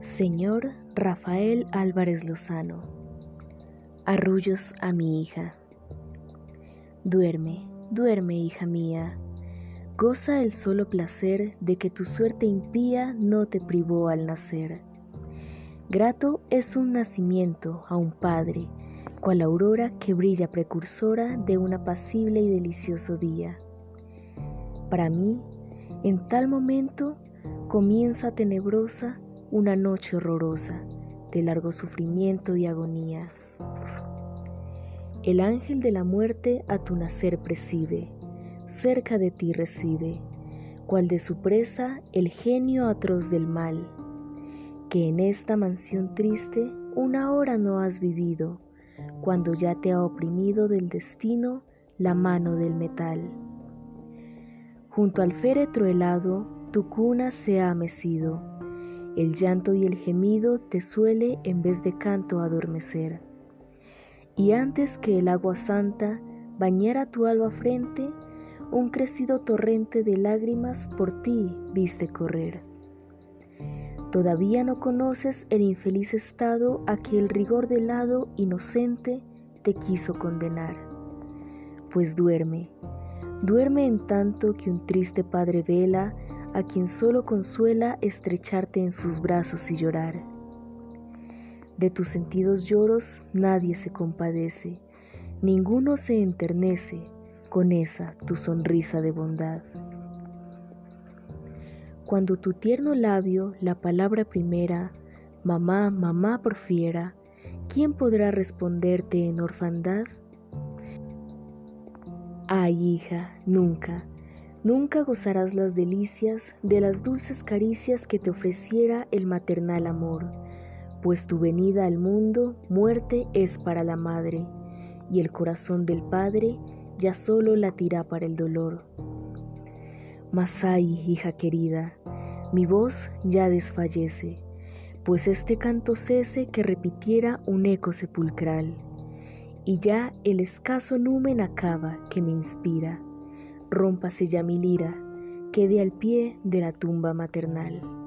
Señor Rafael Álvarez Lozano. Arrullos a mi hija. Duerme, duerme, hija mía. Goza el solo placer de que tu suerte impía no te privó al nacer. Grato es un nacimiento a un padre, cual aurora que brilla precursora de un apacible y delicioso día. Para mí, en tal momento, comienza tenebrosa una noche horrorosa de largo sufrimiento y agonía. El ángel de la muerte a tu nacer preside, cerca de ti reside, cual de su presa el genio atroz del mal, que en esta mansión triste una hora no has vivido, cuando ya te ha oprimido del destino la mano del metal. Junto al féretro helado tu cuna se ha mecido, el llanto y el gemido te suele en vez de canto adormecer. Y antes que el agua santa bañara tu alba frente, un crecido torrente de lágrimas por ti viste correr. Todavía no conoces el infeliz estado a que el rigor del lado inocente te quiso condenar. Pues duerme, duerme en tanto que un triste padre vela a quien solo consuela estrecharte en sus brazos y llorar. De tus sentidos lloros nadie se compadece, ninguno se enternece con esa tu sonrisa de bondad. Cuando tu tierno labio la palabra primera, mamá, mamá porfiera, ¿quién podrá responderte en orfandad? Ay, hija, nunca, Nunca gozarás las delicias de las dulces caricias que te ofreciera el maternal amor, pues tu venida al mundo muerte es para la madre, y el corazón del padre ya solo latirá para el dolor. Mas ay, hija querida, mi voz ya desfallece, pues este canto cese que repitiera un eco sepulcral, y ya el escaso numen acaba que me inspira rómpase ya mi lira, quede al pie de la tumba maternal.